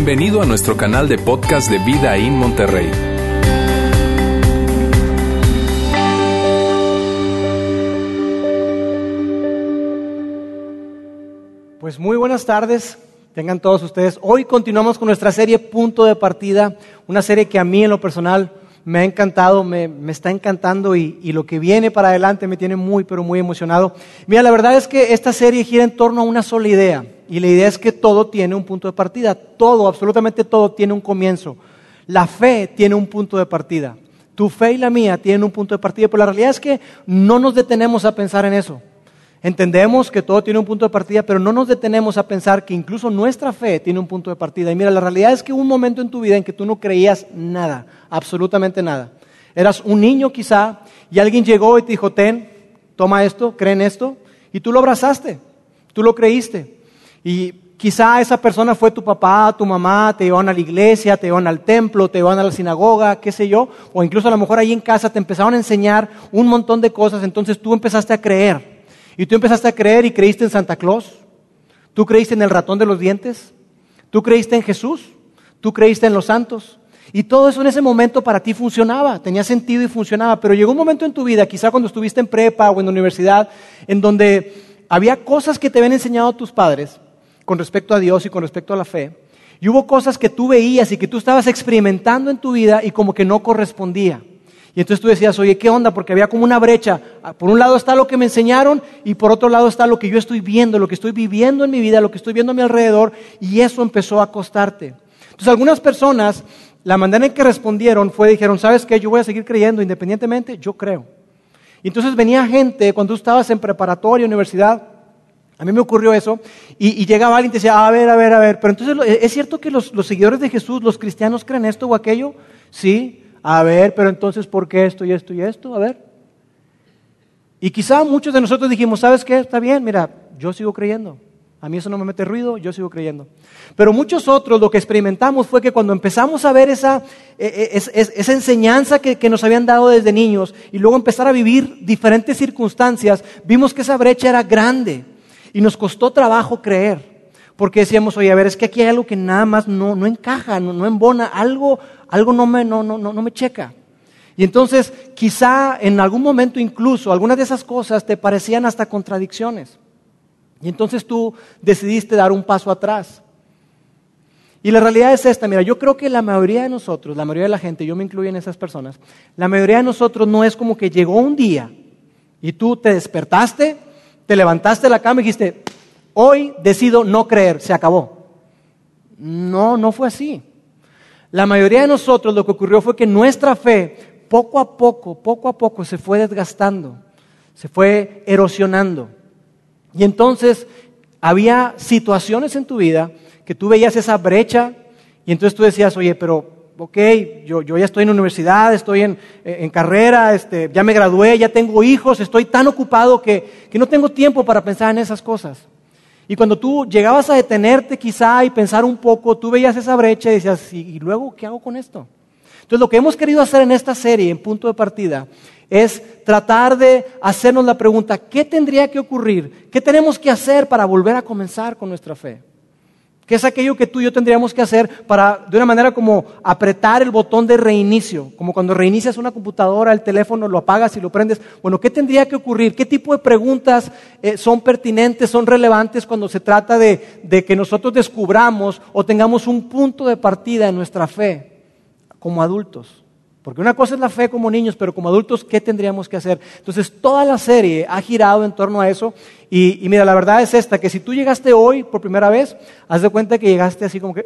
Bienvenido a nuestro canal de podcast de Vida en Monterrey. Pues muy buenas tardes, tengan todos ustedes. Hoy continuamos con nuestra serie Punto de Partida, una serie que a mí en lo personal me ha encantado, me, está encantando y, y, lo que viene para adelante me tiene muy, pero muy emocionado. Mira, la verdad es que esta serie gira en torno a una sola idea y la idea es que todo tiene un punto de partida, todo, absolutamente todo tiene un comienzo. La fe tiene un punto de partida. Tu fe y la mía tienen un punto de partida, pero la realidad es que no nos detenemos a pensar en eso. Entendemos que todo tiene un punto de partida, pero no nos detenemos a pensar que incluso nuestra fe tiene un punto de partida. Y mira, la realidad es que hubo un momento en tu vida en que tú no creías nada, absolutamente nada. Eras un niño quizá y alguien llegó y te dijo, ten, toma esto, creen esto, y tú lo abrazaste, tú lo creíste. Y quizá esa persona fue tu papá, tu mamá, te llevaron a la iglesia, te llevaron al templo, te llevaron a la sinagoga, qué sé yo, o incluso a lo mejor ahí en casa te empezaron a enseñar un montón de cosas, entonces tú empezaste a creer. Y tú empezaste a creer y creíste en Santa Claus. Tú creíste en el ratón de los dientes. Tú creíste en Jesús. Tú creíste en los santos. Y todo eso en ese momento para ti funcionaba, tenía sentido y funcionaba. Pero llegó un momento en tu vida, quizá cuando estuviste en prepa o en la universidad, en donde había cosas que te habían enseñado tus padres con respecto a Dios y con respecto a la fe. Y hubo cosas que tú veías y que tú estabas experimentando en tu vida y como que no correspondía. Y entonces tú decías, oye, ¿qué onda? Porque había como una brecha. Ah, por un lado está lo que me enseñaron y por otro lado está lo que yo estoy viendo, lo que estoy viviendo en mi vida, lo que estoy viendo a mi alrededor y eso empezó a costarte. Entonces algunas personas, la manera en que respondieron fue, dijeron, ¿sabes qué? Yo voy a seguir creyendo independientemente, yo creo. Y entonces venía gente, cuando tú estabas en preparatoria, universidad, a mí me ocurrió eso, y, llegaba alguien y decía, a ver, a ver, a ver, pero entonces, ¿es cierto que los, los seguidores de Jesús, los cristianos, creen esto o aquello? Sí. A ver, pero entonces, ¿por qué esto y esto y esto? A ver. Y quizá muchos de nosotros dijimos, ¿sabes qué? Está bien, mira, yo sigo creyendo. A mí eso no me mete ruido, yo sigo creyendo. Pero muchos otros lo que experimentamos fue que cuando empezamos a ver esa, e, e, esa enseñanza que, que, nos habían dado desde niños y luego empezar a vivir diferentes circunstancias, vimos que esa brecha era grande y nos costó trabajo creer. Porque decíamos, oye, a ver, es que aquí hay algo que nada más no, no encaja, no, no embona, algo, algo no me, no, no, no me checa. Y entonces quizá en algún momento incluso algunas de esas cosas te parecían hasta contradicciones. Y entonces tú decidiste dar un paso atrás. Y la realidad es esta, mira, yo creo que la mayoría de nosotros, la mayoría de la gente, yo me incluyo en esas personas, la mayoría de nosotros no es como que llegó un día y tú te despertaste, te levantaste de la cama y dijiste, hoy decido no creer, se acabó. No, no fue así. La mayoría de nosotros lo que ocurrió fue que nuestra fe poco a poco, poco a poco se fue desgastando, se fue erosionando. Y entonces había situaciones en tu vida que tú veías esa brecha y entonces tú decías, oye, pero ok, yo, ya estoy en universidad, estoy en, en carrera, este, ya me gradué, ya tengo hijos, estoy tan ocupado que, que no tengo tiempo para pensar en esas cosas. Y cuando tú llegabas a detenerte quizá y pensar un poco, tú veías esa brecha y decías, ¿y luego qué hago con esto? Entonces lo que hemos querido hacer en esta serie, en punto de partida, es tratar de hacernos la pregunta, ¿qué tendría que ocurrir? ¿Qué tenemos que hacer para volver a comenzar con nuestra fe? ¿Qué es aquello que tú y yo tendríamos que hacer para, de una manera como apretar el botón de reinicio? Como cuando reinicias una computadora, el teléfono, lo apagas y lo prendes. Bueno, ¿qué tendría que ocurrir? ¿Qué tipo de preguntas eh, son pertinentes, son relevantes cuando se trata de, de que nosotros descubramos o tengamos un punto de partida en nuestra fe como adultos? Porque una cosa es la fe como niños, pero como adultos, ¿qué tendríamos que hacer? Entonces, toda la serie ha girado en torno a eso. Y, mira, la verdad es esta, que si tú llegaste hoy por primera vez, haz de cuenta que llegaste así como que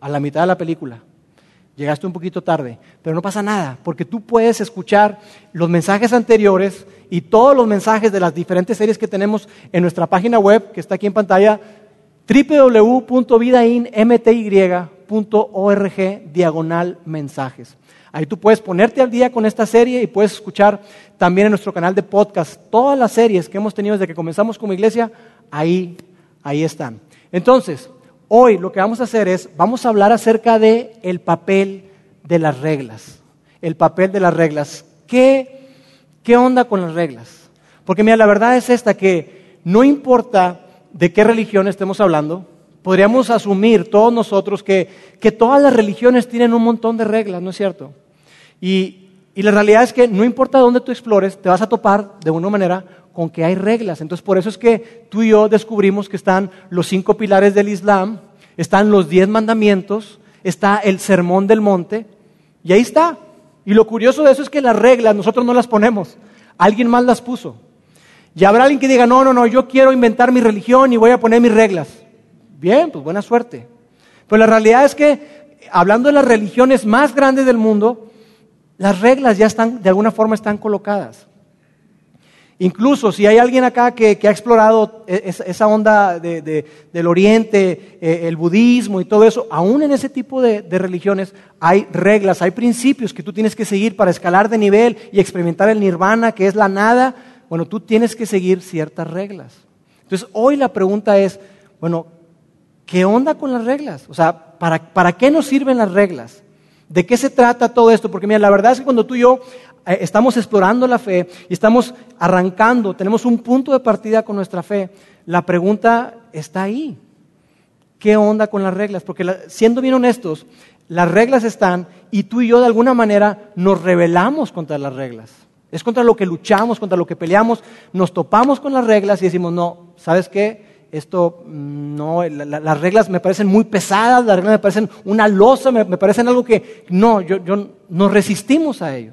a la mitad de la película. Llegaste un poquito tarde, pero no pasa nada, porque tú puedes escuchar los mensajes anteriores y todos los mensajes de las diferentes series que tenemos en nuestra página web, que está aquí en pantalla, www.vidainmty.org diagonal mensajes. Ahí tú puedes ponerte al día con esta serie y puedes escuchar también en nuestro canal de podcast todas las series que hemos tenido desde que comenzamos como iglesia, ahí, ahí están. Entonces, hoy lo que vamos a hacer es, vamos a hablar acerca de el papel de las reglas. El papel de las reglas. ¿Qué, qué onda con las reglas? Porque mira, la verdad es esta, que no importa de qué religión estemos hablando, podríamos asumir todos nosotros que, que todas las religiones tienen un montón de reglas, ¿no es cierto? Y, y la realidad es que no importa dónde tú explores, te vas a topar de una manera con que hay reglas. Entonces, por eso es que tú y yo descubrimos que están los cinco pilares del Islam, están los diez mandamientos, está el sermón del monte, y ahí está. Y lo curioso de eso es que las reglas nosotros no las ponemos, alguien más las puso. Y habrá alguien que diga, no, no, no, yo quiero inventar mi religión y voy a poner mis reglas. Bien, pues buena suerte. Pero la realidad es que, hablando de las religiones más grandes del mundo, las reglas ya están, de alguna forma están colocadas. Incluso si hay alguien acá que, ha explorado e, esa onda del oriente, eh, el budismo y todo eso, aún en ese tipo de, religiones hay reglas, hay principios que tú tienes que seguir para escalar de nivel y experimentar el nirvana, que es la nada. Bueno, tú tienes que seguir ciertas reglas. Entonces, hoy la pregunta es, bueno, ¿qué onda con las reglas? O sea, ¿para, para qué nos sirven las reglas? ¿De qué se trata todo esto? Porque mira, la verdad es que cuando tú y yo eh, estamos explorando la fe y estamos arrancando, tenemos un punto de partida con nuestra fe, la pregunta está ahí. ¿Qué onda con las reglas? Porque siendo bien honestos, las reglas están y tú y yo de alguna manera nos rebelamos contra las reglas. Es contra lo que luchamos, contra lo que peleamos, nos topamos con las reglas y decimos, no, ¿sabes qué? Esto mm, no, las reglas me parecen muy pesadas, las reglas me parecen una losa, me, parecen algo que no, yo, yo, nos resistimos a ello.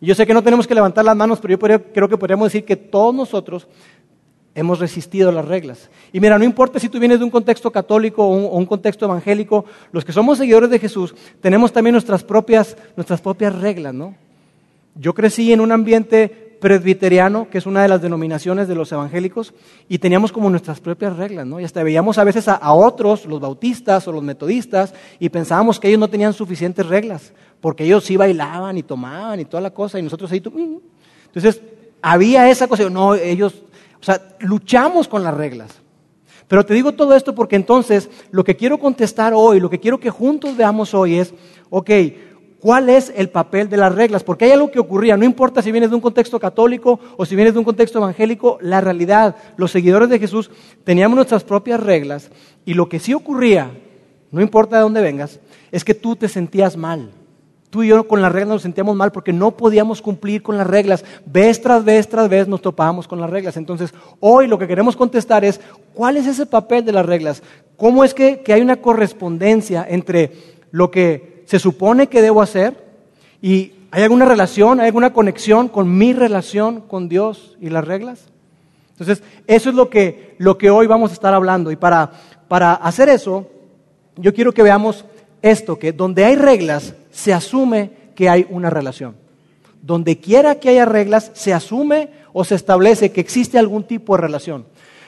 Yo sé que no tenemos que levantar las manos, pero yo creo que podríamos decir que todos nosotros hemos resistido las reglas. Y mira, no importa si tú vienes de un contexto católico o un, o un, contexto evangélico, los que somos seguidores de Jesús tenemos también nuestras propias, nuestras propias reglas, ¿no? Yo crecí en un ambiente presbiteriano, que es una de las denominaciones de los evangélicos, y teníamos como nuestras propias reglas, ¿no? Y hasta veíamos a veces a, otros, los bautistas o los metodistas, y pensábamos que ellos no tenían suficientes reglas, porque ellos sí bailaban y tomaban y toda la cosa, y nosotros ahí... Mm". Entonces, había esa cosa, no, ellos, o sea, luchamos con las reglas. Pero te digo todo esto porque entonces lo que quiero contestar hoy, lo que quiero que juntos veamos hoy es, ok, cuál es el papel de las reglas, porque hay algo que ocurría, no importa si vienes de un contexto católico o si vienes de un contexto evangélico, la realidad, los seguidores de Jesús teníamos nuestras propias reglas y lo que sí ocurría, no importa de dónde vengas, es que tú te sentías mal. Tú y yo con las reglas nos sentíamos mal porque no podíamos cumplir con las reglas. Vez tras vez tras vez nos topábamos con las reglas. Entonces, hoy lo que queremos contestar es, ¿cuál es ese papel de las reglas? ¿Cómo es que, que hay una correspondencia entre lo que se supone que debo hacer? ¿Y hay alguna relación, hay alguna conexión con mi relación con Dios y las reglas? Entonces, eso es lo que, lo que hoy vamos a estar hablando. Y para, para hacer eso, yo quiero que veamos esto, que donde hay reglas, se asume que hay una relación. Donde quiera que haya reglas, se asume o se establece que existe algún tipo de relación.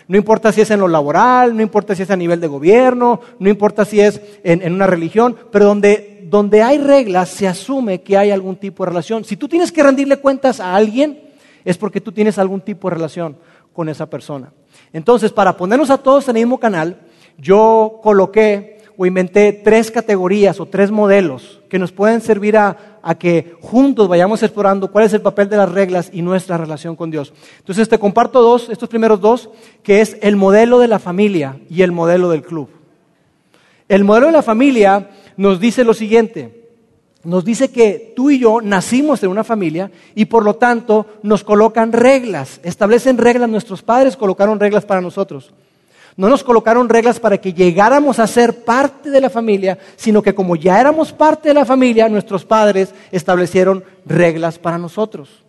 No importa si es en lo laboral, no importa si es a nivel de gobierno, no importa si es en, en una religión, pero donde donde hay reglas se asume que hay algún tipo de relación. Si tú tienes que rendirle cuentas a alguien, es porque tú tienes algún tipo de relación con esa persona. Entonces, para ponernos a todos en el mismo canal, yo coloqué o inventé tres categorías o tres modelos que nos pueden servir a, que juntos vayamos explorando cuál es el papel de las reglas y nuestra relación con Dios. Entonces te comparto dos, estos primeros dos, que es el modelo de la familia y el modelo del club. El modelo de la familia nos dice lo siguiente. Nos dice que tú y yo nacimos en una familia y por lo tanto nos colocan reglas, establecen reglas, nuestros padres colocaron reglas para nosotros. No nos colocaron reglas para que llegáramos a ser parte de la familia, sino que como ya éramos parte de la familia, nuestros padres establecieron reglas para nosotros.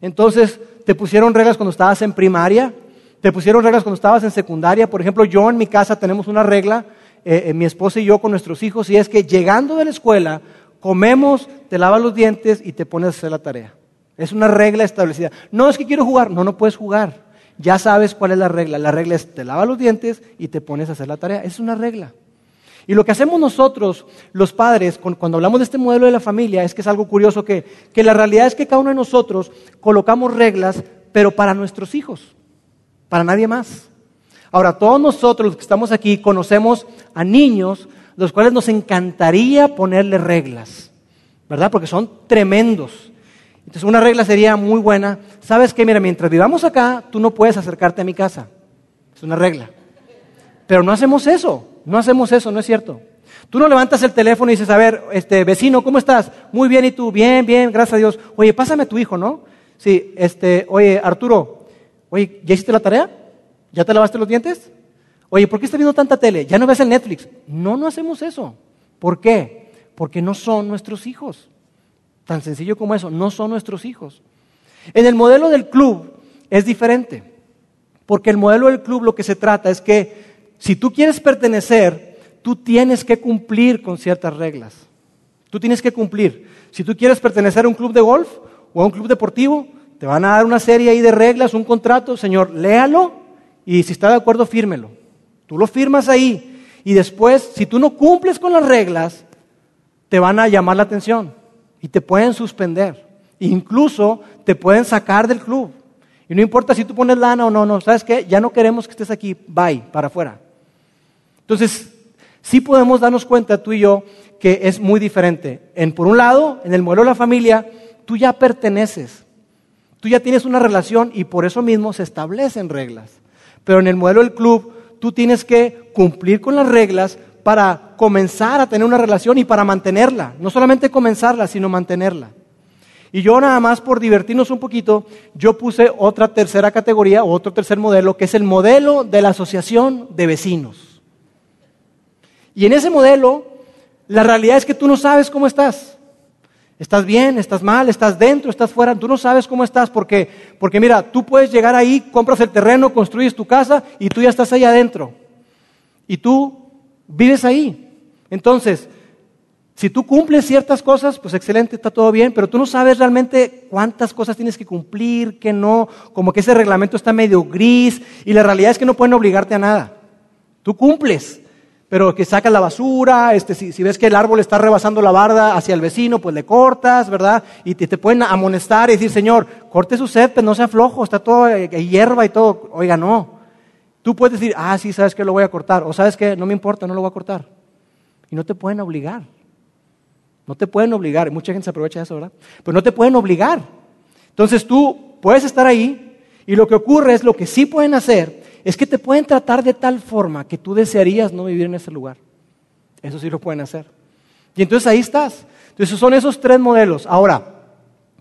Entonces, te pusieron reglas cuando estabas en primaria, te pusieron reglas cuando estabas en secundaria. Por ejemplo, yo en mi casa tenemos una regla eh, eh, mi esposa y yo con nuestros hijos, y es que llegando de la escuela, comemos, te lavas los dientes y te pones a hacer la tarea. Es una regla establecida. No es que quiero jugar, no, no puedes jugar. Ya sabes cuál es la regla. La regla es te lavas los dientes y te pones a hacer la tarea. Es una regla. Y lo que hacemos nosotros, los padres, cuando hablamos de este modelo de la familia, es que es algo curioso que, que la realidad es que cada uno de nosotros colocamos reglas, pero para nuestros hijos, para nadie más. Ahora, todos nosotros los que estamos aquí conocemos a niños los cuales nos encantaría ponerle reglas, ¿verdad? Porque son tremendos. Entonces, una regla sería muy buena. ¿Sabes qué? Mira, mientras vivamos acá, tú no puedes acercarte a mi casa. Es una regla. Pero no hacemos eso, no hacemos eso, no es cierto. Tú no levantas el teléfono y dices, a ver, este, vecino, ¿cómo estás? Muy bien, ¿y tú? Bien, bien, gracias a Dios. Oye, pásame a tu hijo, ¿no? Sí, este, oye, Arturo, oye, ¿ya hiciste la tarea? ¿Ya te lavaste los dientes? Oye, ¿por qué estás viendo tanta tele? ¿Ya no ves el Netflix? No, no hacemos eso. ¿Por qué? Porque no son nuestros hijos. Tan sencillo como eso, no son nuestros hijos. En el modelo del club es diferente. Porque el modelo del club lo que se trata es que si tú quieres pertenecer, tú tienes que cumplir con ciertas reglas. Tú tienes que cumplir. Si tú quieres pertenecer a un club de golf o a un club deportivo, te van a dar una serie ahí de reglas, un contrato, señor, léalo y si está de acuerdo, fírmelo. Tú lo firmas ahí y después, si tú no cumples con las reglas, te van a llamar la atención y te pueden suspender. Incluso te pueden sacar del club. Y no importa si tú pones lana o no, no, ¿sabes qué? Ya no queremos que estés aquí, bye, para afuera. Entonces, sí podemos darnos cuenta tú y yo que es muy diferente. En, por un lado, en el modelo de la familia, tú ya perteneces. Tú ya tienes una relación y por eso mismo se establecen reglas. Pero en el modelo del club, tú tienes que cumplir con las reglas para comenzar a tener una relación y para mantenerla. No solamente comenzarla, sino mantenerla. Y yo nada más por divertirnos un poquito, yo puse otra tercera categoría, otro tercer modelo, que es el modelo de la asociación de vecinos. Y en ese modelo, la realidad es que tú no sabes cómo estás. ¿Estás bien? ¿Estás mal? ¿Estás dentro? ¿Estás fuera? Tú no sabes cómo estás porque, porque mira, tú puedes llegar ahí, compras el terreno, construyes tu casa y tú ya estás ahí adentro. Y tú vives ahí. Entonces, si tú cumples ciertas cosas, pues excelente, está todo bien, pero tú no sabes realmente cuántas cosas tienes que cumplir, que no, como que ese reglamento está medio gris y la realidad es que no pueden obligarte a nada. Tú cumples, pero que sacas la basura, este, si, ves que el árbol está rebasando la barda hacia el vecino, pues le cortas, ¿verdad? Y te, pueden amonestar y decir, Señor, corte su césped, no sea flojo, está todo eh, hierba y todo. Oiga, no. Tú puedes decir, ah, sí, sabes que lo voy a cortar, o sabes que no me importa, no lo voy a cortar. Y no te pueden obligar. No te pueden obligar. Mucha gente se aprovecha de eso, ¿verdad? Pero no te pueden obligar. Entonces tú puedes estar ahí y lo que ocurre es lo que sí pueden hacer es que te pueden tratar de tal forma que tú desearías no vivir en ese lugar. Eso sí lo pueden hacer. Y entonces ahí estás. Entonces son esos tres modelos. Ahora,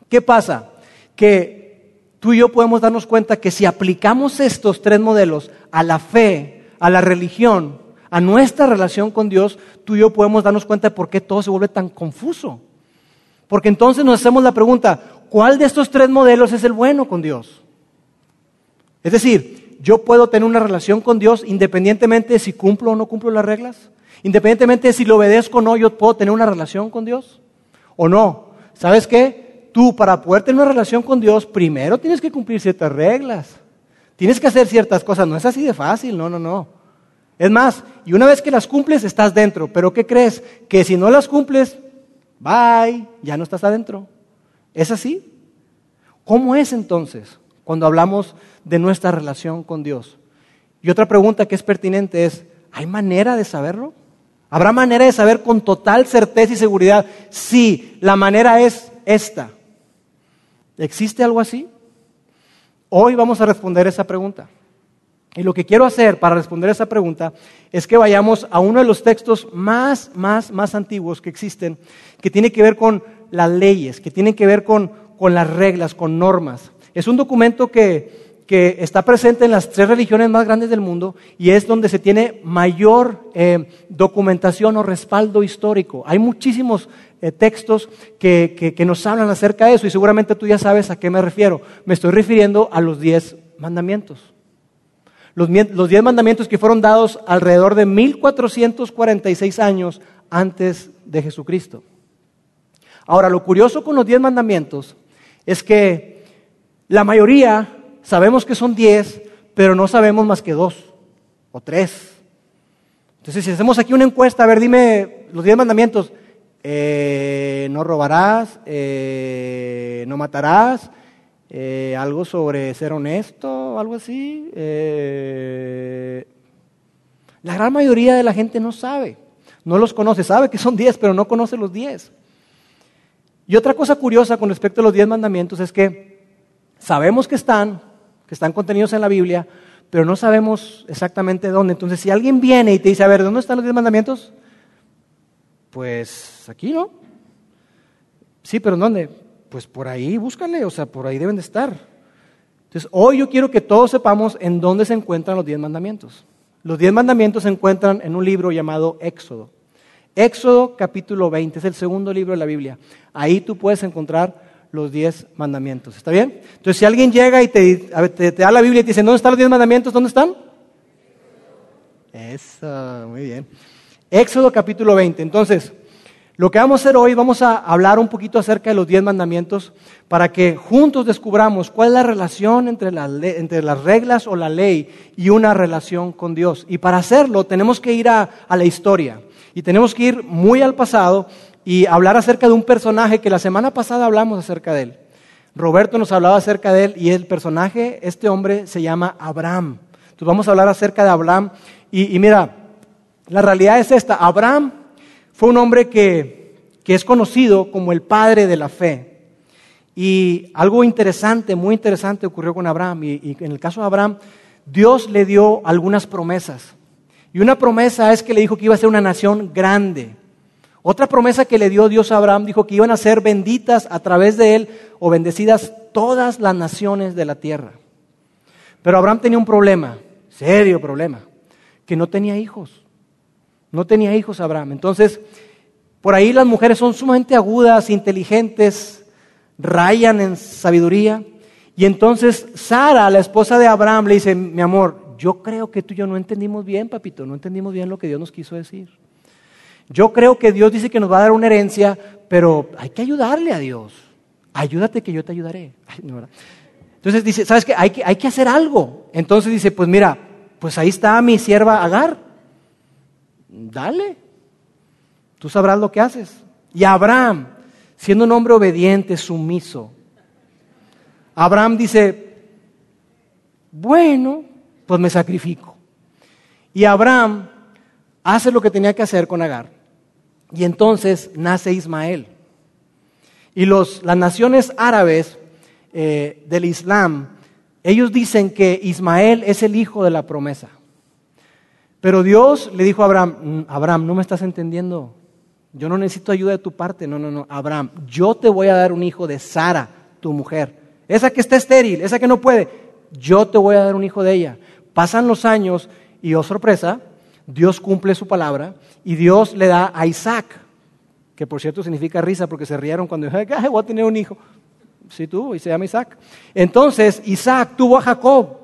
¿qué pasa? Que tú y yo podemos darnos cuenta que si aplicamos estos tres modelos a la fe, a la religión, a nuestra relación con Dios, tú y yo podemos darnos cuenta de por qué todo se vuelve tan confuso. Porque entonces nos hacemos la pregunta, ¿cuál de estos tres modelos es el bueno con Dios? Es decir, yo puedo tener una relación con Dios independientemente de si cumplo o no cumplo las reglas. Independientemente de si lo obedezco o no, yo puedo tener una relación con Dios. ¿O no? ¿Sabes qué? Tú para poder tener una relación con Dios, primero tienes que cumplir ciertas reglas. Tienes que hacer ciertas cosas. No es así de fácil, no, no, no. Es más, y una vez que las cumples, estás dentro. Pero ¿qué crees? Que si no las cumples, bye, ya no estás adentro. ¿Es así? ¿Cómo es entonces? Cuando hablamos de nuestra relación con Dios. Y otra pregunta que es pertinente es, ¿hay manera de saberlo? ¿Habrá manera de saber con total certeza y seguridad si la manera es esta? ¿Existe algo así? Hoy vamos a responder esa pregunta. Y lo que quiero hacer para responder esa pregunta es que vayamos a uno de los textos más, más, más antiguos que existen, que tiene que ver con las leyes, que tiene que ver con, con las reglas, con normas. Es un documento que, está presente en las tres religiones más grandes del mundo y es donde se tiene mayor eh, documentación o respaldo histórico. Hay muchísimos eh, textos que, nos hablan acerca de eso y seguramente tú ya sabes a qué me refiero. Me estoy refiriendo a los diez mandamientos. Los, los diez mandamientos que fueron dados alrededor de 1446 años antes de Jesucristo. Ahora, lo curioso con los diez mandamientos es que la mayoría sabemos que son diez, pero no sabemos más que dos o tres. Entonces, si hacemos aquí una encuesta, a ver, dime los diez mandamientos. Eh, no robarás, eh, no matarás, eh, algo sobre ser honesto, algo así. la gran mayoría de la gente no sabe, no los conoce, sabe que son diez, pero no conoce los diez. Y otra cosa curiosa con respecto a los diez mandamientos es que Sabemos que están, que están contenidos en la Biblia, pero no sabemos exactamente dónde. Entonces, si alguien viene y te dice, a ver, ¿dónde están los diez mandamientos? Pues aquí, ¿no? Sí, pero ¿dónde? Pues por ahí, búscale, o sea, por ahí deben de estar. Entonces, hoy yo quiero que todos sepamos en dónde se encuentran los diez mandamientos. Los diez mandamientos se encuentran en un libro llamado Éxodo. Éxodo capítulo 20, es el segundo libro de la Biblia. Ahí tú puedes encontrar los diez mandamientos. ¿Está bien? Entonces, si alguien llega y te, te, da la Biblia y te dice, ¿dónde están los diez mandamientos? ¿Dónde están? Eso, muy bien. Éxodo capítulo 20. Entonces, lo que vamos a hacer hoy, vamos a hablar un poquito acerca de los diez mandamientos para que juntos descubramos cuál es la relación entre, entre las reglas o la ley y una relación con Dios. Y para hacerlo tenemos que ir a, a la historia y tenemos que ir muy al pasado y hablar acerca de un personaje que la semana pasada hablamos acerca de él. Roberto nos hablaba acerca de él y el personaje, este hombre se llama Abraham. Entonces vamos a hablar acerca de Abraham y, mira, la realidad es esta. Abraham fue un hombre que, que es conocido como el padre de la fe. Y algo interesante, muy interesante ocurrió con Abraham. Y, en el caso de Abraham, Dios le dio algunas promesas. Y una promesa es que le dijo que iba a ser una nación grande. Otra promesa que le dio Dios a Abraham dijo que iban a ser benditas a través de él o bendecidas todas las naciones de la tierra. Pero Abraham tenía un problema, serio problema, que no tenía hijos. No tenía hijos Abraham. Entonces, por ahí las mujeres son sumamente agudas, inteligentes, rayan en sabiduría. Y entonces Sara, la esposa de Abraham, le dice, mi amor, yo creo que tú y yo no entendimos bien, papito, no entendimos bien lo que Dios nos quiso decir. Yo creo que Dios dice que nos va a dar una herencia, pero hay que ayudarle a Dios. Ayúdate que yo te ayudaré. Entonces dice, ¿sabes qué? Hay, que? hay que hacer algo. Entonces dice, pues mira, pues ahí está mi sierva Agar dale, tú sabrás lo que haces. Y Abraham, siendo un hombre obediente, sumiso, Abraham dice, bueno, pues me sacrifico. Y Abraham hace lo que tenía que hacer con Agar. Y entonces nace Ismael. Y los, las naciones árabes eh, del Islam, ellos dicen que Ismael es el hijo de la promesa. Pero Dios le dijo a Abraham, mm, Abraham, no me estás entendiendo. Yo no necesito ayuda de tu parte. No, no, no. Abraham, yo te voy a dar un hijo de Sara, tu mujer. Esa que está estéril, esa que no puede. Yo te voy a dar un hijo de ella. Pasan los años y, oh sorpresa, Dios cumple su palabra y Dios le da a Isaac, que por cierto significa risa porque se rieron cuando dijo, Ay, voy a tener un hijo. Sí, tuvo y se llama Isaac. Entonces Isaac tuvo a Jacob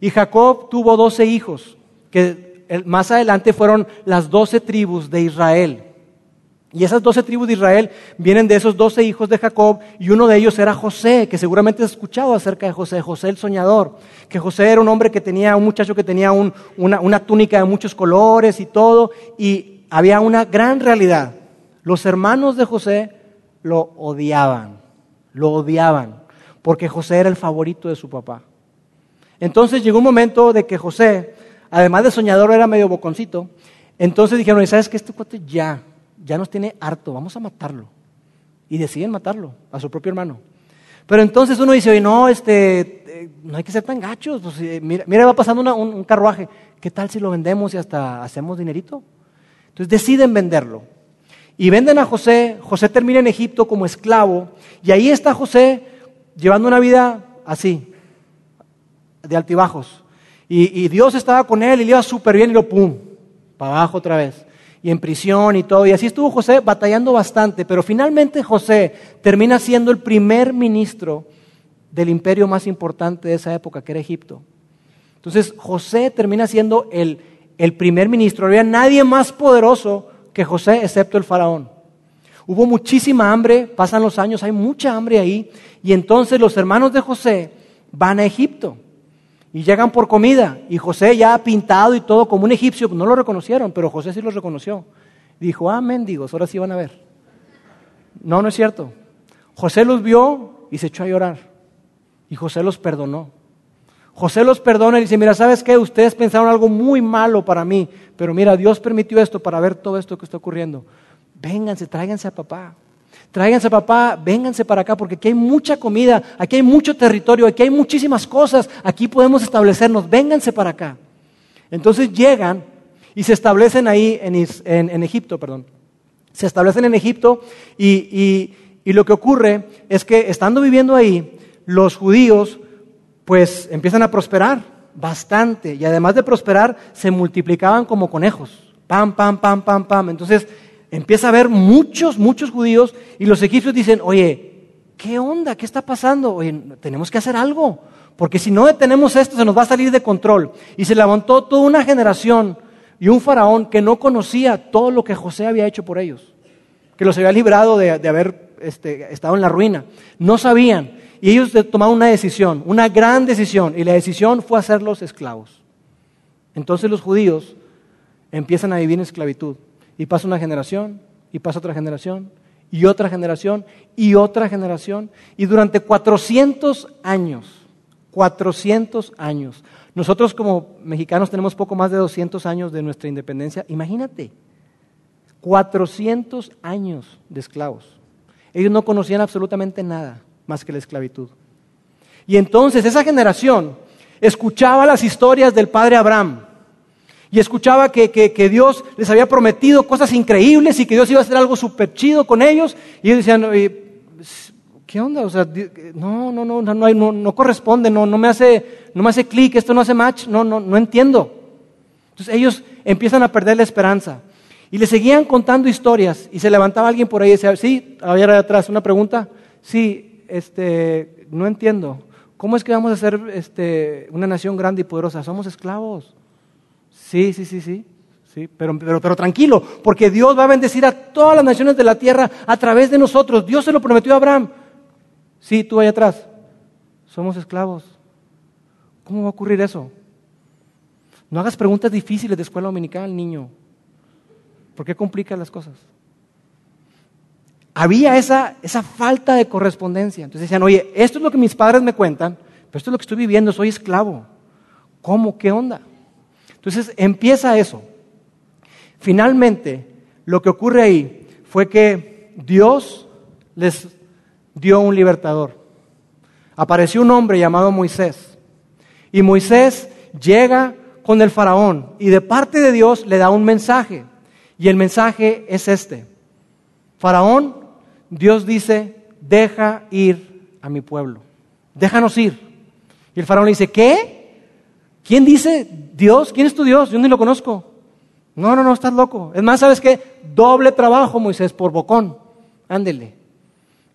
y Jacob tuvo doce hijos que más adelante fueron las doce tribus de Israel. Y esas doce tribus de Israel vienen de esos doce hijos de Jacob y uno de ellos era José, que seguramente has escuchado acerca de José, José el soñador, que José era un hombre que tenía, un muchacho que tenía una, una túnica de muchos colores y todo, y había una gran realidad. Los hermanos de José lo odiaban, lo odiaban, porque José era el favorito de su papá. Entonces llegó un momento de que José además de soñador era medio boconcito. Entonces dijeron, ¿sabes qué? Este cuate ya, ya nos tiene harto, vamos a matarlo. Y deciden matarlo, a su propio hermano. Pero entonces uno dice, oye, no, este, eh, no hay que ser tan gachos. Pues, eh, mira, mira, va pasando un, carruaje. ¿Qué tal si lo vendemos y hasta hacemos dinerito? Entonces deciden venderlo. Y venden a José. José termina en Egipto como esclavo. Y ahí está José llevando una vida así, de altibajos. Y, Dios estaba con él y le iba súper bien y lo pum, para abajo otra vez. Y en prisión y todo. Y así estuvo José batallando bastante. Pero finalmente José termina siendo el primer ministro del imperio más importante de esa época, que era Egipto. Entonces José termina siendo el, el primer ministro. Había nadie más poderoso que José, excepto el faraón. Hubo muchísima hambre, pasan los años, hay mucha hambre ahí. Y entonces los hermanos de José van a Egipto. Y llegan por comida. Y José ya pintado y todo como un egipcio, no lo reconocieron, pero José sí lo reconoció. Dijo, ah, mendigos, ahora sí van a ver. No, no es cierto. José los vio y se echó a llorar. Y José los perdonó. José los perdona y dice, mira, ¿sabes qué? Ustedes pensaron algo muy malo para mí, pero mira, Dios permitió esto para ver todo esto que está ocurriendo. Vénganse, tráiganse a papá. Tráiganse papá, vénganse para acá porque aquí hay mucha comida, aquí hay mucho territorio, aquí hay muchísimas cosas, aquí podemos establecernos, vénganse para acá. Entonces llegan y se establecen ahí en, Egipto, perdón. Se establecen en Egipto y, y lo que ocurre es que estando viviendo ahí, los judíos pues empiezan a prosperar bastante y además de prosperar se multiplicaban como conejos. Pam, pam, pam, pam, pam. Entonces empieza a haber muchos, muchos judíos y los egipcios dicen, oye, ¿qué onda? ¿Qué está pasando? Oye, tenemos que hacer algo, porque si no detenemos esto se nos va a salir de control. Y se levantó toda una generación y un faraón que no conocía todo lo que José había hecho por ellos, que los había librado de, haber este, estado en la ruina. No sabían. Y ellos tomaron una decisión, una gran decisión, y la decisión fue hacerlos esclavos. Entonces los judíos empiezan a vivir en esclavitud. Y pasa una generación, y pasa otra generación, y otra generación, y otra generación. Y durante 400 años, 400 años. Nosotros como mexicanos tenemos poco más de 200 años de nuestra independencia. Imagínate, 400 años de esclavos. Ellos no conocían absolutamente nada más que la esclavitud. Y entonces esa generación escuchaba las historias del padre Abraham, y escuchaba que, que, Dios les había prometido cosas increíbles y que Dios iba a hacer algo súper chido con ellos. Y ellos decían, ¿qué onda? O sea, no, no, no, no, no, no corresponde, no, no me hace, no hace clic, esto no hace match, no, no, no entiendo. Entonces ellos empiezan a perder la esperanza. Y le seguían contando historias y se levantaba alguien por ahí y decía, sí, había atrás una pregunta, sí, este, no entiendo. ¿Cómo es que vamos a ser este, una nación grande y poderosa? Somos esclavos. Sí, sí, sí, sí. Sí, pero, pero, pero, tranquilo, porque Dios va a bendecir a todas las naciones de la tierra a través de nosotros. Dios se lo prometió a Abraham. Sí, tú ahí atrás. Somos esclavos. ¿Cómo va a ocurrir eso? No hagas preguntas difíciles de escuela dominical, niño. ¿Por qué las cosas? Había esa, esa falta de correspondencia. Entonces decían, oye, esto es lo que mis padres me cuentan, pero esto es lo que estoy viviendo, soy esclavo. ¿Cómo? ¿Qué onda? Entonces empieza eso. Finalmente, lo que ocurre ahí fue que Dios les dio un libertador. Apareció un hombre llamado Moisés. Y Moisés llega con el faraón y de parte de Dios le da un mensaje. Y el mensaje es este. Faraón, Dios dice, deja ir a mi pueblo. Déjanos ir. Y el faraón le dice, ¿qué? ¿Quién dice Dios? ¿Quién es tu Dios? Yo ni lo conozco. No, no, no, estás loco. Es más, ¿sabes qué? Doble trabajo, Moisés, por bocón. Ándele.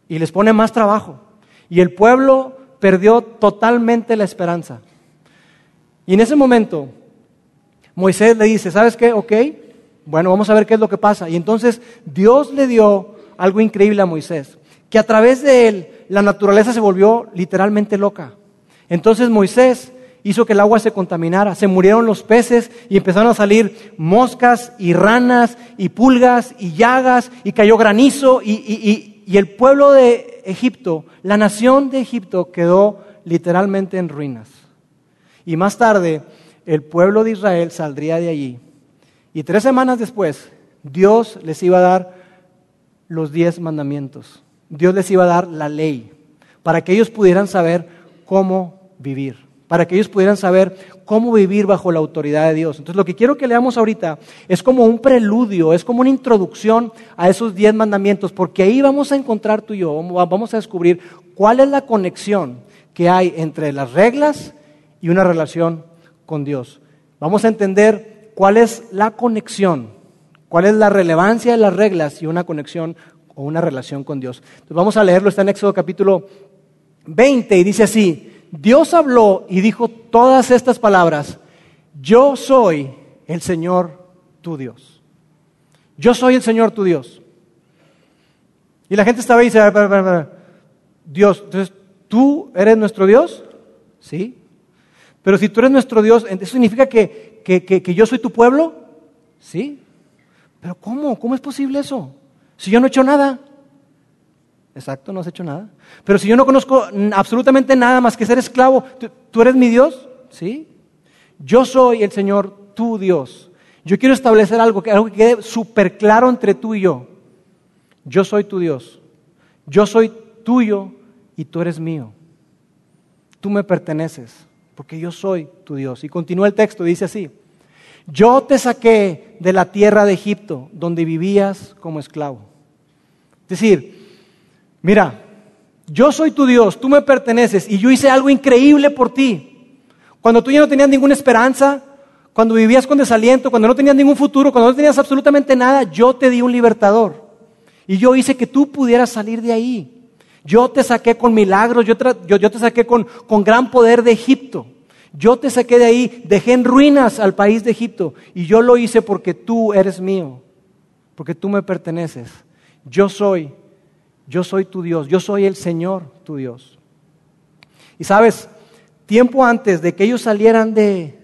Y les pone más trabajo. Y el pueblo perdió totalmente la esperanza. Y en ese momento, Moisés le dice, ¿sabes qué? Ok, bueno, vamos a ver qué es lo que pasa. Y entonces Dios le dio algo increíble a Moisés, que a través de él la naturaleza se volvió literalmente loca. Entonces Moisés hizo que el agua se contaminara. Se murieron los peces y empezaron a salir moscas y ranas y pulgas y llagas y cayó granizo y, el pueblo de Egipto, la nación de Egipto quedó literalmente en ruinas. Y más tarde el pueblo de Israel saldría de allí. Y tres semanas después Dios les iba a dar los diez mandamientos. Dios les iba a dar la ley para que ellos pudieran saber cómo vivir para que ellos pudieran saber cómo vivir bajo la autoridad de Dios. Entonces lo que quiero que leamos ahorita es como un preludio, es como una introducción a esos diez mandamientos, porque ahí vamos a encontrar tú y yo, vamos a descubrir cuál es la conexión que hay entre las reglas y una relación con Dios. Vamos a entender cuál es la conexión, cuál es la relevancia de las reglas y una conexión o una relación con Dios. Entonces vamos a leerlo, está en Éxodo capítulo 20 y dice así, Dios habló y dijo todas estas palabras, yo soy el Señor tu Dios. Yo soy el Señor tu Dios. Y la gente estaba ahí y dice, Dios, entonces, ¿tú eres nuestro Dios? Sí. Pero si tú eres nuestro Dios, ¿eso significa que, que yo soy tu pueblo? Sí. Pero ¿cómo? ¿Cómo es posible eso? Si yo no he hecho nada. Exacto, no has hecho nada. Pero si yo no conozco absolutamente nada más que ser esclavo, ¿tú, eres mi Dios? Sí. Yo soy el Señor, tu Dios. Yo quiero establecer algo, algo que quede súper claro entre tú y yo. Yo soy tu Dios. Yo soy tuyo y tú eres mío. Tú me perteneces, porque yo soy tu Dios. Y continúa el texto, dice así. Yo te saqué de la tierra de Egipto, donde vivías como esclavo. Es decir, mira, yo soy tu Dios, tú me perteneces y yo hice algo increíble por ti. Cuando tú ya no tenías ninguna esperanza, cuando vivías con desaliento, cuando no tenías ningún futuro, cuando no tenías absolutamente nada, yo te di un libertador. Y yo hice que tú pudieras salir de ahí. Yo te saqué con milagros, yo, te saqué con, con gran poder de Egipto. Yo te saqué de ahí, dejé en ruinas al país de Egipto. Y yo lo hice porque tú eres mío, porque tú me perteneces. Yo soy, yo soy tu Dios, yo soy el Señor tu Dios. Y sabes, tiempo antes de que ellos salieran de,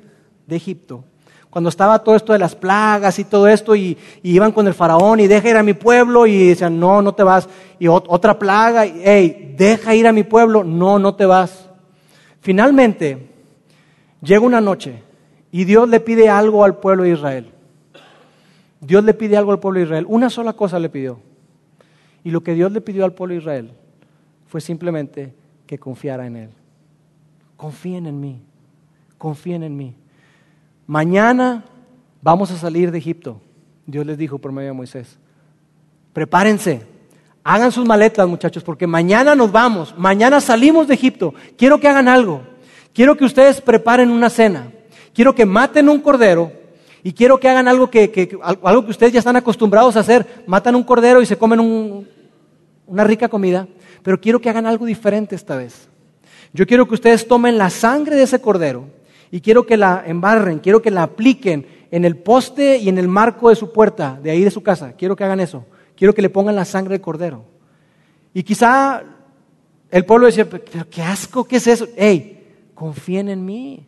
de Egipto, cuando estaba todo esto de las plagas y todo esto, y, iban con el faraón y deja ir a mi pueblo, y decían, no, no te vas, y otra plaga, y, hey, deja ir a mi pueblo, no, no te vas. Finalmente, llega una noche y Dios le pide algo al pueblo de Israel. Dios le pide algo al pueblo de Israel, una sola cosa le pidió. Y lo que Dios le pidió al pueblo de Israel fue simplemente que confiara en Él. Confíen en mí, confíen en mí. Mañana vamos a salir de Egipto. Dios les dijo por medio de Moisés. Prepárense, hagan sus maletas muchachos, porque mañana nos vamos, mañana salimos de Egipto. Quiero que hagan algo. Quiero que ustedes preparen una cena. Quiero que maten un cordero y quiero que hagan algo que, algo que ustedes ya están acostumbrados a hacer. Matan un cordero y se comen una rica comida, pero quiero que hagan algo diferente esta vez. Yo quiero que ustedes tomen la sangre de ese cordero y quiero que la embarren, quiero que la apliquen en el poste y en el marco de su puerta, de ahí de su casa. Quiero que hagan eso. Quiero que le pongan la sangre del cordero. Y quizá el pueblo decía, pero qué asco, ¿qué es eso? Hey, confíen en mí,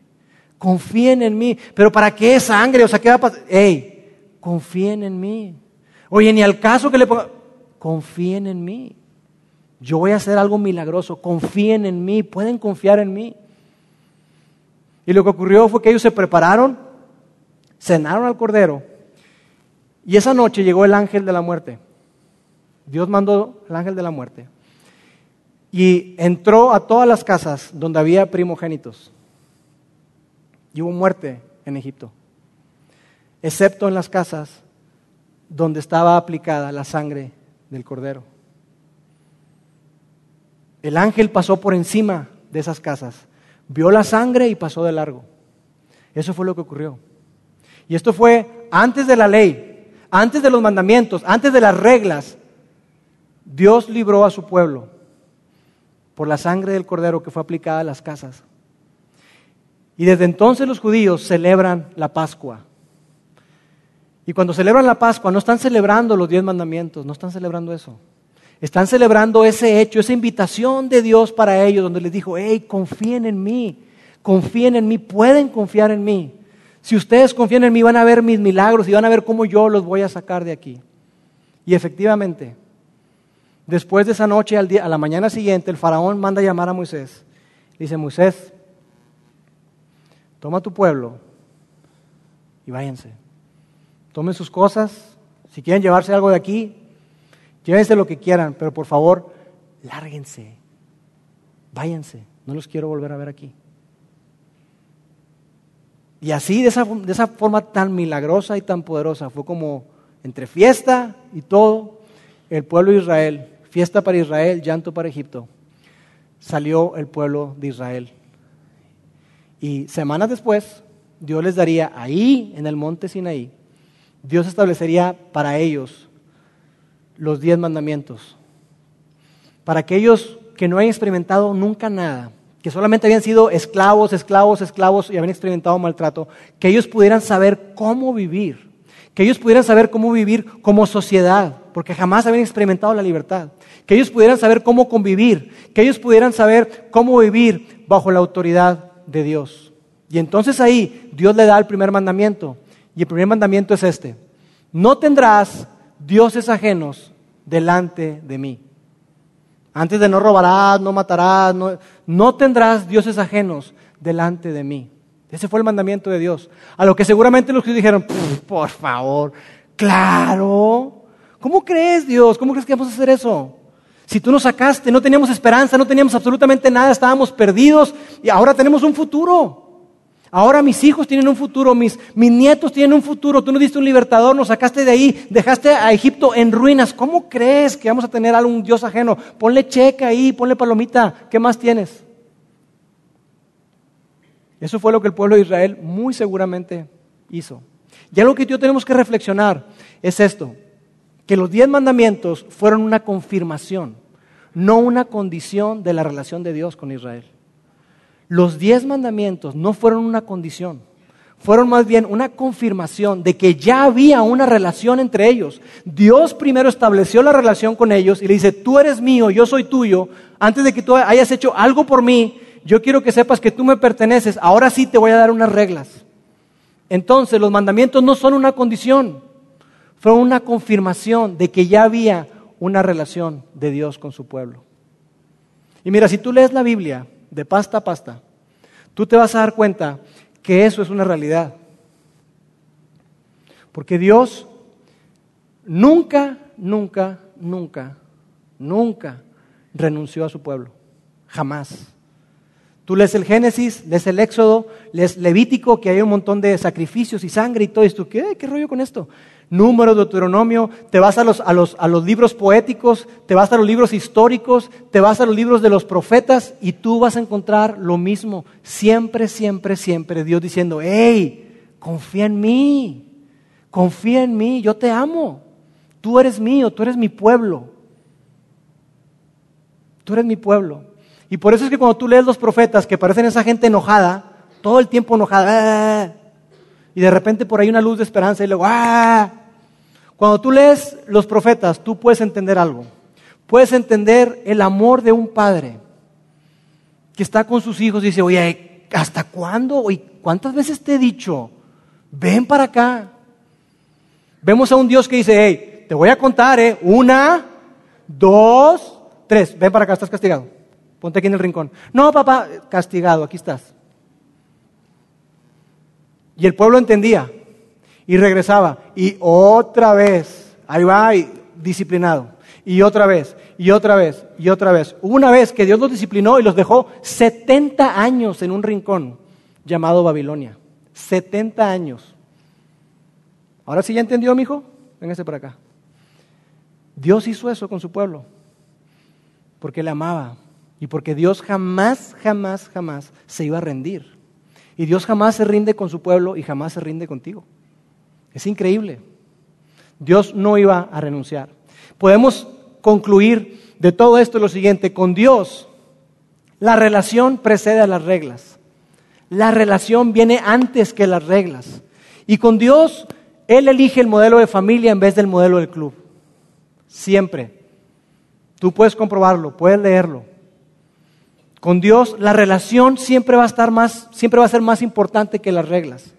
confíen en mí. Pero ¿para qué sangre? O sea, ¿qué va a pasar? Hey, confíen en mí. Oye, ni al caso que le pongan, confíen en mí. Yo voy a hacer algo milagroso, confíen en mí, pueden confiar en mí. Y lo que ocurrió fue que ellos se prepararon, cenaron al cordero, y esa noche llegó el ángel de la muerte. Dios mandó el ángel de la muerte. Y entró a todas las casas donde había primogénitos. Y hubo muerte en Egipto. Excepto en las casas donde estaba aplicada la sangre del cordero. El ángel pasó por encima de esas casas vio la sangre y pasó de largo. Eso fue lo que ocurrió. Y esto fue antes de la ley, antes de los mandamientos, antes de las reglas. Dios libró a su pueblo por la sangre del cordero que fue aplicada a las casas. Y desde entonces los judíos celebran la Pascua. Y cuando celebran la Pascua no están celebrando los diez mandamientos, no están celebrando eso. Están celebrando ese hecho, esa invitación de Dios para ellos, donde les dijo, hey, confíen en mí, confíen en mí, pueden confiar en mí. Si ustedes confían en mí, van a ver mis milagros y van a ver cómo yo los voy a sacar de aquí. Y efectivamente, después de esa noche, al día, a la mañana siguiente, el faraón manda llamar a Moisés. Dice, Moisés, toma tu pueblo y váyanse. Tomen sus cosas. Si quieren llevarse algo de aquí, Llévense lo que quieran, pero por favor, lárguense. Váyanse. No los quiero volver a ver aquí. Y así, de esa, de esa forma tan milagrosa y tan poderosa, fue como entre fiesta y todo, el pueblo de Israel, fiesta para Israel, llanto para Egipto, salió el pueblo de Israel. Y semanas después, Dios les daría ahí, en el monte Sinaí, Dios establecería para ellos los diez mandamientos. Para aquellos que no hayan experimentado nunca nada, que solamente habían sido esclavos, esclavos, esclavos y habían experimentado maltrato, que ellos pudieran saber cómo vivir, que ellos pudieran saber cómo vivir como sociedad, porque jamás habían experimentado la libertad, que ellos pudieran saber cómo convivir, que ellos pudieran saber cómo vivir bajo la autoridad de Dios. Y entonces ahí Dios le da el primer mandamiento, y el primer mandamiento es este, no tendrás dioses ajenos delante de mí. Antes de no robarás, no matarás, no, tendrás dioses ajenos delante de mí. Ese fue el mandamiento de Dios. A lo que seguramente los judíos dijeron, por favor, claro. ¿Cómo crees Dios? ¿Cómo crees que vamos a hacer eso? Si tú nos sacaste, no teníamos esperanza, no teníamos absolutamente nada, estábamos perdidos y ahora tenemos un futuro. Ahora mis hijos tienen un futuro, mis, mis nietos tienen un futuro. Tú nos diste un libertador, nos sacaste de ahí, dejaste a Egipto en ruinas. ¿Cómo crees que vamos a tener a un Dios ajeno? Ponle cheque ahí, ponle palomita. ¿Qué más tienes? Eso fue lo que el pueblo de Israel muy seguramente hizo. Y algo que yo tenemos que reflexionar es esto, que los diez mandamientos fueron una confirmación, no una condición de la relación de Dios con Israel. Los diez mandamientos no fueron una condición, fueron más bien una confirmación de que ya había una relación entre ellos. Dios primero estableció la relación con ellos y le dice, tú eres mío, yo soy tuyo, antes de que tú hayas hecho algo por mí, yo quiero que sepas que tú me perteneces, ahora sí te voy a dar unas reglas. Entonces los mandamientos no son una condición, fueron una confirmación de que ya había una relación de Dios con su pueblo. Y mira, si tú lees la Biblia, de pasta a pasta, tú te vas a dar cuenta que eso es una realidad. Porque Dios nunca, nunca, nunca, nunca renunció a su pueblo. Jamás. Tú lees el Génesis, lees el Éxodo, lees Levítico, que hay un montón de sacrificios y sangre y todo esto. ¿Qué, ¿Qué rollo con esto? Número, Deuteronomio, te vas a los, a, los, a los libros poéticos, te vas a los libros históricos, te vas a los libros de los profetas y tú vas a encontrar lo mismo. Siempre, siempre, siempre Dios diciendo, hey, confía en mí, confía en mí, yo te amo. Tú eres mío, tú eres mi pueblo. Tú eres mi pueblo. Y por eso es que cuando tú lees los profetas que parecen esa gente enojada, todo el tiempo enojada, ¡ah! Y de repente por ahí una luz de esperanza y luego, ¡ah! Cuando tú lees los profetas, tú puedes entender algo. Puedes entender el amor de un padre que está con sus hijos y dice, oye, ¿hasta cuándo? ¿Cuántas veces te he dicho? Ven para acá. Vemos a un Dios que dice, hey, te voy a contar, ¿eh? Una, dos, tres. Ven para acá, estás castigado. Ponte aquí en el rincón. No, papá, castigado, aquí estás. Y el pueblo entendía y regresaba. Y otra vez, ahí va, disciplinado. Y otra vez, y otra vez, y otra vez. una vez que Dios los disciplinó y los dejó 70 años en un rincón llamado Babilonia. 70 años. Ahora sí ya entendió, mi hijo. Véngase para acá. Dios hizo eso con su pueblo porque le amaba, y porque Dios jamás, jamás, jamás se iba a rendir. Y Dios jamás se rinde con su pueblo y jamás se rinde contigo. Es increíble. Dios no iba a renunciar. Podemos concluir de todo esto lo siguiente, con Dios la relación precede a las reglas. La relación viene antes que las reglas. Y con Dios, Él elige el modelo de familia en vez del modelo del club. Siempre. Tú puedes comprobarlo, puedes leerlo. Con Dios la relación siempre va a estar más, siempre va a ser más importante que las reglas.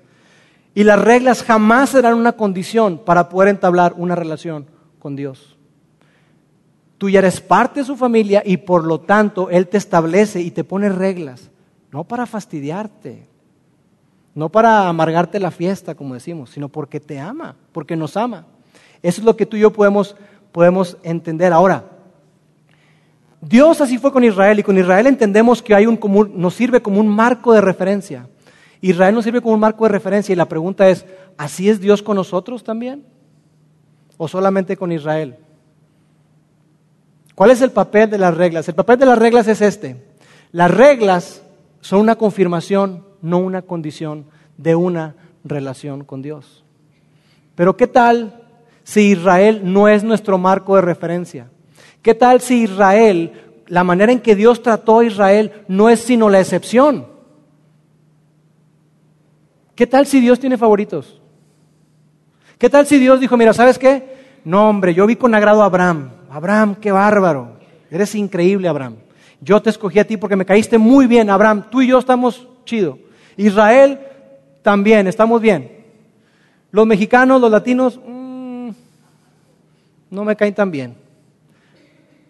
Y las reglas jamás serán una condición para poder entablar una relación con Dios. Tú ya eres parte de su familia y por lo tanto Él te establece y te pone reglas, no para fastidiarte, no para amargarte la fiesta, como decimos, sino porque te ama, porque nos ama. Eso es lo que tú y yo podemos, podemos entender. Ahora, Dios así fue con Israel y con Israel entendemos que hay un común, nos sirve como un marco de referencia. Israel nos sirve como un marco de referencia y la pregunta es, ¿así es Dios con nosotros también? ¿O solamente con Israel? ¿Cuál es el papel de las reglas? El papel de las reglas es este. Las reglas son una confirmación, no una condición de una relación con Dios. Pero ¿qué tal si Israel no es nuestro marco de referencia? ¿Qué tal si Israel, la manera en que Dios trató a Israel no es sino la excepción? ¿Qué tal si Dios tiene favoritos? ¿Qué tal si Dios dijo, mira, ¿sabes qué? No, hombre, yo vi con agrado a Abraham. Abraham, qué bárbaro. Eres increíble, Abraham. Yo te escogí a ti porque me caíste muy bien, Abraham. Tú y yo estamos chido. Israel también, estamos bien. Los mexicanos, los latinos, mm, no me caen tan bien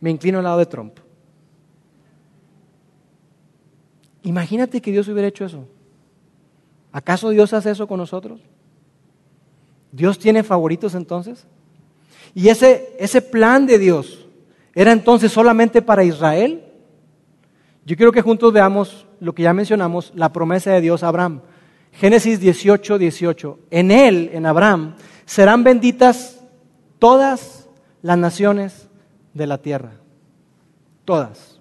me inclino al lado de Trump. Imagínate que Dios hubiera hecho eso. ¿Acaso Dios hace eso con nosotros? ¿Dios tiene favoritos entonces? Y ese, ese plan de Dios ¿Era entonces solamente para Israel? Yo quiero que juntos veamos lo que ya mencionamos, la promesa de Dios a Abraham. Génesis 18, 18. En él, en Abraham, serán benditas todas las naciones de la tierra. Todas.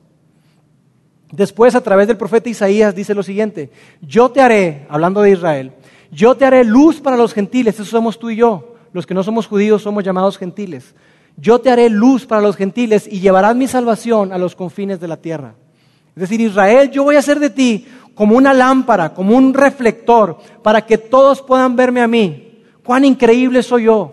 Después, a través del profeta Isaías, dice lo siguiente, yo te haré, hablando de Israel, yo te haré luz para los gentiles, eso somos tú y yo, los que no somos judíos somos llamados gentiles. Yo te haré luz para los gentiles y llevarás mi salvación a los confines de la tierra. Es decir, Israel, yo voy a hacer de ti como una lámpara, como un reflector, para que todos puedan verme a mí. Cuán increíble soy yo.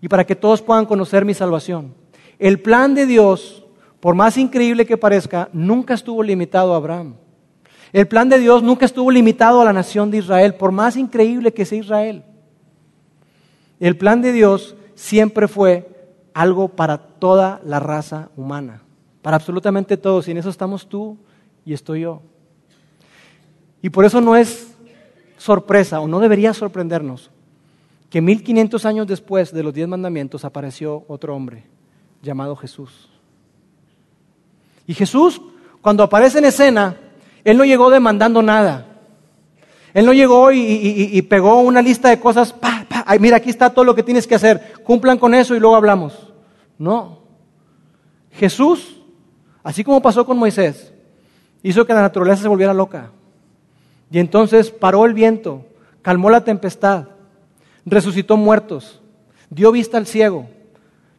Y para que todos puedan conocer mi salvación. El plan de Dios por más increíble que parezca, nunca estuvo limitado a Abraham. El plan de Dios nunca estuvo limitado a la nación de Israel, por más increíble que sea Israel. El plan de Dios siempre fue algo para toda la raza humana, para absolutamente todos, y en eso estamos tú y estoy yo. Y por eso no es sorpresa, o no debería sorprendernos, que 1500 años después de los diez mandamientos apareció otro hombre llamado Jesús. Y Jesús, cuando aparece en escena, Él no llegó demandando nada. Él no llegó y, pegó una lista de cosas, pa, mira, aquí está todo lo que tienes que hacer, cumplan con eso y luego hablamos. No. Jesús, así como pasó con Moisés, hizo que la naturaleza se volviera loca. Y entonces paró el viento, calmó la tempestad, resucitó muertos, dio vista al ciego,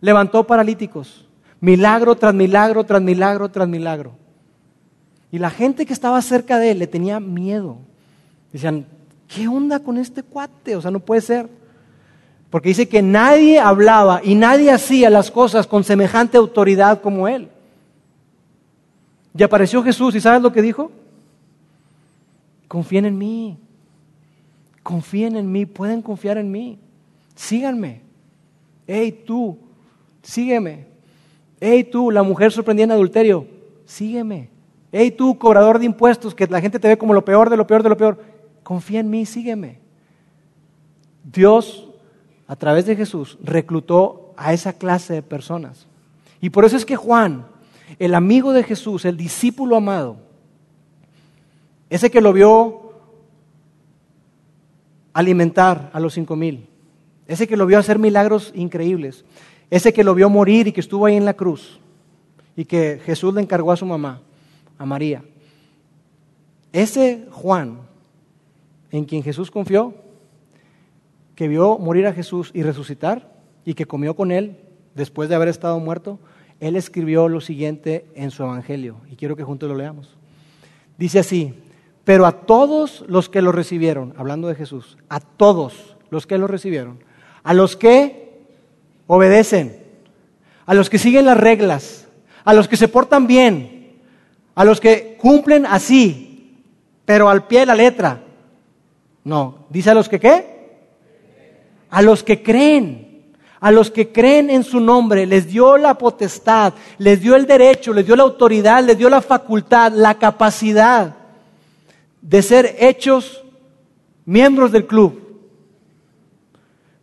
levantó paralíticos, Milagro tras milagro, tras milagro, tras milagro. Y la gente que estaba cerca de él le tenía miedo. Decían, ¿qué onda con este cuate? O sea, no puede ser. Porque dice que nadie hablaba y nadie hacía las cosas con semejante autoridad como él. Y apareció Jesús y ¿sabes lo que dijo? Confíen en mí. Confíen en mí, pueden confiar en mí. Síganme. Hey, tú, sígueme. Hey tú, la mujer sorprendida en adulterio, sígueme. Hey tú, cobrador de impuestos, que la gente te ve como lo peor de lo peor de lo peor, confía en mí, sígueme. Dios, a través de Jesús, reclutó a esa clase de personas. Y por eso es que Juan, el amigo de Jesús, el discípulo amado, ese que lo vio alimentar a los cinco mil, ese que lo vio hacer milagros increíbles, ese que lo vio morir y que estuvo ahí en la cruz y que Jesús le encargó a su mamá, a María. Ese Juan, en quien Jesús confió, que vio morir a Jesús y resucitar y que comió con él después de haber estado muerto, él escribió lo siguiente en su evangelio y quiero que juntos lo leamos. Dice así, pero a todos los que lo recibieron, hablando de Jesús, a todos los que lo recibieron, a los que obedecen, a los que siguen las reglas, a los que se portan bien, a los que cumplen así, pero al pie de la letra. No, dice a los que qué? A los que creen, a los que creen en su nombre, les dio la potestad, les dio el derecho, les dio la autoridad, les dio la facultad, la capacidad de ser hechos miembros del club,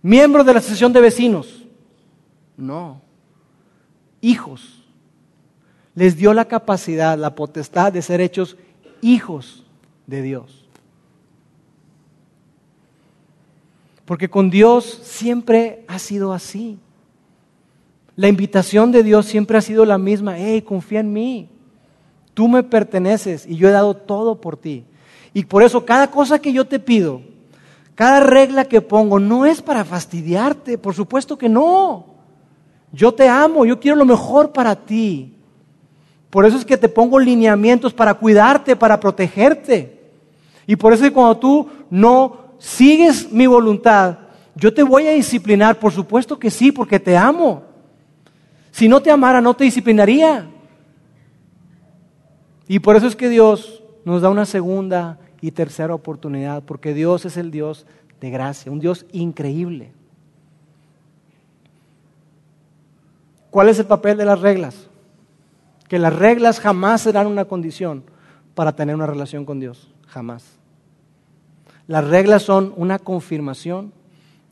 miembros de la asociación de vecinos no. Hijos. Les dio la capacidad, la potestad de ser hechos hijos de Dios. Porque con Dios siempre ha sido así. La invitación de Dios siempre ha sido la misma. Hey, confía en mí. Tú me perteneces y yo he dado todo por ti. Y por eso cada cosa que yo te pido, cada regla que pongo, no es para fastidiarte, por supuesto que no. Yo te amo, yo quiero lo mejor para ti. Por eso es que te pongo lineamientos para cuidarte, para protegerte. Y por eso es que cuando tú no sigues mi voluntad, yo te voy a disciplinar, por supuesto que sí, porque te amo. Si no te amara, no te disciplinaría. Y por eso es que Dios nos da una segunda y tercera oportunidad, porque Dios es el Dios de gracia, un Dios increíble. ¿Cuál es el papel de las reglas? Que las reglas jamás serán una condición para tener una relación con Dios, jamás. Las reglas son una confirmación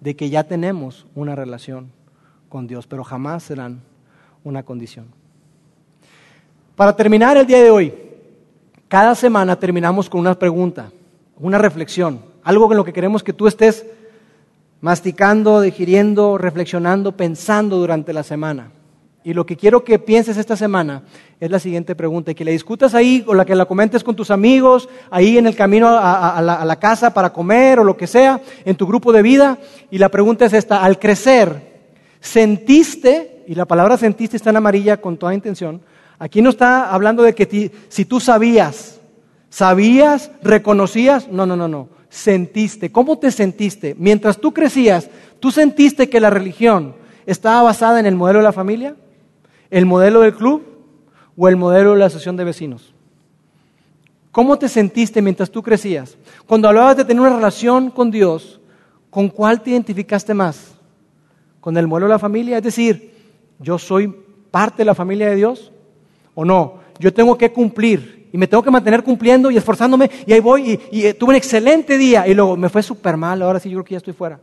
de que ya tenemos una relación con Dios, pero jamás serán una condición. Para terminar el día de hoy, cada semana terminamos con una pregunta, una reflexión, algo en lo que queremos que tú estés masticando, digiriendo, reflexionando, pensando durante la semana. Y lo que quiero que pienses esta semana es la siguiente pregunta, y que la discutas ahí o la que la comentes con tus amigos, ahí en el camino a, la, a, la, casa para comer o lo que sea, en tu grupo de vida. Y la pregunta es esta, al crecer, ¿sentiste, y la palabra sentiste está en amarilla con toda intención, aquí no está hablando de que si tú sabías, sabías, reconocías, no, no, no, no, sentiste, ¿cómo te sentiste? Mientras tú crecías, ¿tú sentiste que la religión estaba basada en el modelo de la familia? ¿El modelo del club? ¿O el modelo de la asociación de vecinos? ¿Cómo te sentiste mientras tú crecías? Cuando hablabas de tener una relación con Dios, ¿con cuál te identificaste más? ¿Con el modelo de la familia? Es decir, ¿yo soy parte de la familia de Dios? ¿O no? Yo tengo que cumplir y me tengo que mantener cumpliendo y esforzándome y ahí voy y, y tuve un excelente día y luego me fue súper mal, ahora sí yo creo que ya estoy fuera.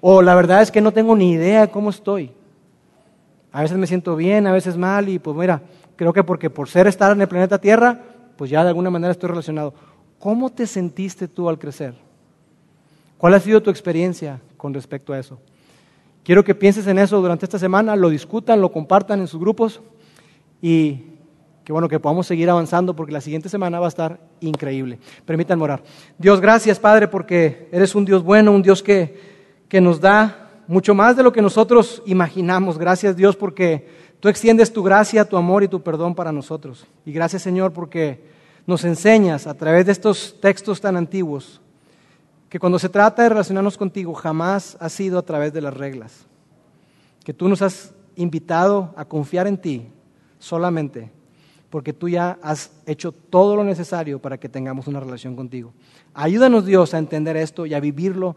O la verdad es que no tengo ni idea de cómo estoy. A veces me siento bien, a veces mal y pues mira, creo que porque por ser estar en el planeta Tierra, pues ya de alguna manera estoy relacionado. ¿Cómo te sentiste tú al crecer? ¿Cuál ha sido tu experiencia con respecto a eso? Quiero que pienses en eso durante esta semana, lo discutan, lo compartan en sus grupos y que bueno que podamos seguir avanzando porque la siguiente semana va a estar increíble. Permítanme orar. Dios, gracias Padre porque eres un Dios bueno, un Dios que, que nos da mucho más de lo que nosotros imaginamos. Gracias Dios porque tú extiendes tu gracia, tu amor y tu perdón para nosotros. Y gracias Señor porque nos enseñas a través de estos textos tan antiguos que cuando se trata de relacionarnos contigo jamás ha sido a través de las reglas. Que tú nos has invitado a confiar en ti solamente porque tú ya has hecho todo lo necesario para que tengamos una relación contigo. Ayúdanos Dios a entender esto y a vivirlo